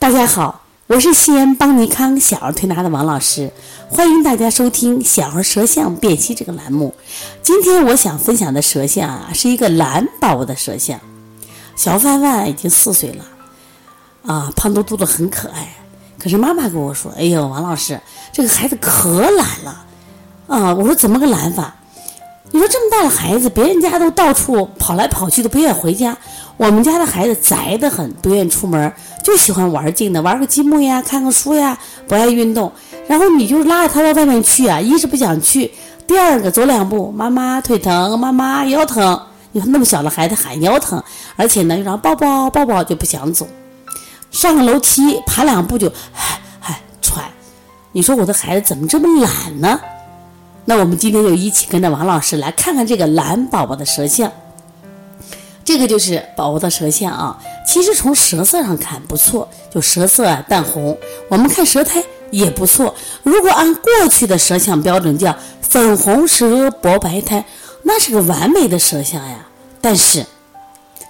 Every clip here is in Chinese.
大家好，我是西安邦尼康小儿推拿的王老师，欢迎大家收听小儿舌象辨析这个栏目。今天我想分享的舌象啊，是一个蓝宝宝的舌象。小范范已经四岁了，啊，胖嘟嘟的很可爱。可是妈妈跟我说：“哎呦，王老师，这个孩子可懒了。”啊，我说怎么个懒法？你说这么大的孩子，别人家都到处跑来跑去，都不愿意回家。我们家的孩子宅得很，不愿意出门，就喜欢玩静的，玩个积木呀，看个书呀，不爱运动。然后你就拉着他到外面去啊，一是不想去，第二个走两步，妈妈腿疼，妈妈腰疼。你看那么小的孩子喊腰疼，而且呢又让抱抱抱抱就不想走，上个楼梯爬两步就唉唉喘。你说我的孩子怎么这么懒呢？那我们今天就一起跟着王老师来看看这个蓝宝宝的舌象。这个就是宝宝的舌象啊，其实从舌色上看不错，就舌色啊淡红。我们看舌苔也不错。如果按过去的舌象标准叫粉红舌薄白苔，那是个完美的舌象呀。但是，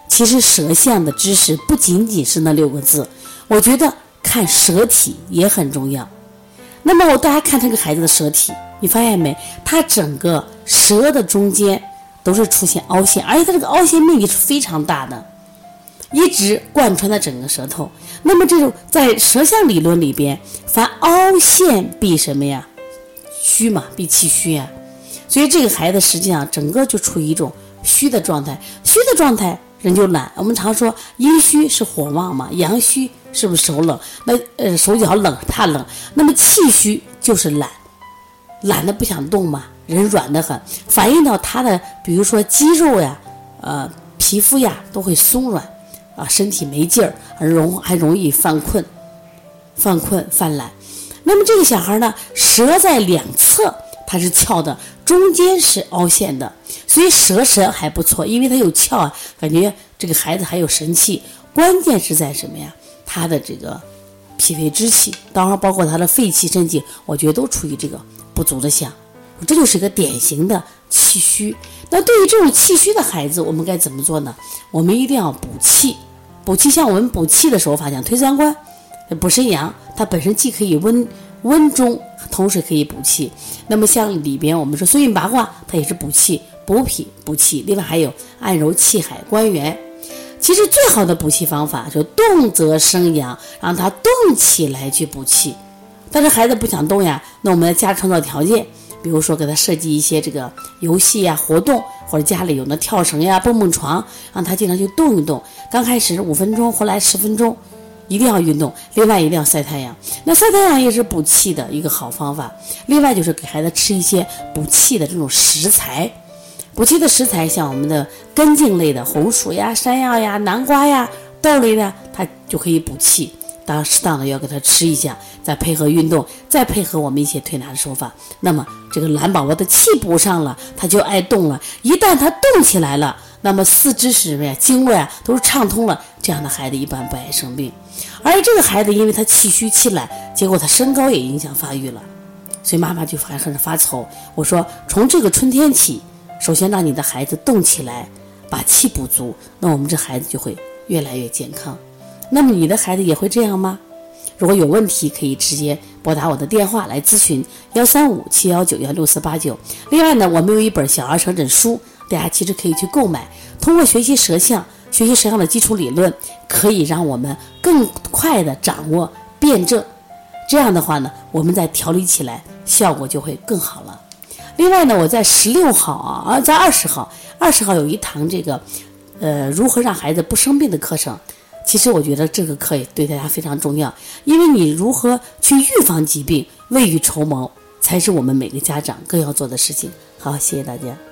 其实舌象的知识不仅仅是那六个字，我觉得看舌体也很重要。那么我大家看这个孩子的舌体。你发现没？他整个舌的中间都是出现凹陷，而且它这个凹陷面积是非常大的，一直贯穿的整个舌头。那么这种在舌象理论里边，凡凹陷必什么呀？虚嘛，必气虚呀。所以这个孩子实际上整个就处于一种虚的状态，虚的状态人就懒。我们常说阴虚是火旺嘛，阳虚是不是手冷？那呃手脚冷怕冷，那么气虚就是懒。懒得不想动嘛，人软得很，反映到他的，比如说肌肉呀，呃，皮肤呀，都会松软，啊，身体没劲儿，而容还容易犯困，犯困犯懒。那么这个小孩呢，舌在两侧，它是翘的，中间是凹陷的，所以舌神还不错，因为它有翘啊，感觉这个孩子还有神气。关键是在什么呀？他的这个脾胃之气，当然包括他的肺气肾气，我觉得都处于这个。不足的象，这就是一个典型的气虚。那对于这种气虚的孩子，我们该怎么做呢？我们一定要补气。补气，像我们补气的手法，像推三关、补肾阳，它本身既可以温温中，同时可以补气。那么像里边我们说孙运八卦，它也是补气、补脾、补气。另外还有按揉气海、关元。其实最好的补气方法就动则生阳，让他动起来去补气。但是孩子不想动呀，那我们在家创造条件，比如说给他设计一些这个游戏呀、活动，或者家里有那跳绳呀、蹦蹦床，让他经常去动一动。刚开始五分钟，后来十分钟，一定要运动。另外一定要晒太阳，那晒太阳也是补气的一个好方法。另外就是给孩子吃一些补气的这种食材，补气的食材像我们的根茎类的红薯呀、山药呀、南瓜呀、豆类的，它就可以补气。当，适当的要给他吃一下，再配合运动，再配合我们一些推拿的手法，那么这个蓝宝宝的气补上了，他就爱动了。一旦他动起来了，那么四肢是什么呀？经络呀都是畅通了，这样的孩子一般不爱生病。而这个孩子因为他气虚气懒，结果他身高也影响发育了，所以妈妈就还很发愁。我说，从这个春天起，首先让你的孩子动起来，把气补足，那我们这孩子就会越来越健康。那么你的孩子也会这样吗？如果有问题，可以直接拨打我的电话来咨询：幺三五七幺九幺六四八九。另外呢，我们有一本小儿舌诊书，大家其实可以去购买。通过学习舌象，学习舌象的基础理论，可以让我们更快的掌握辩证。这样的话呢，我们再调理起来效果就会更好了。另外呢，我在十六号啊，啊，在二十号，二十号有一堂这个，呃，如何让孩子不生病的课程。其实我觉得这个课也对大家非常重要，因为你如何去预防疾病、未雨绸缪，才是我们每个家长更要做的事情。好，谢谢大家。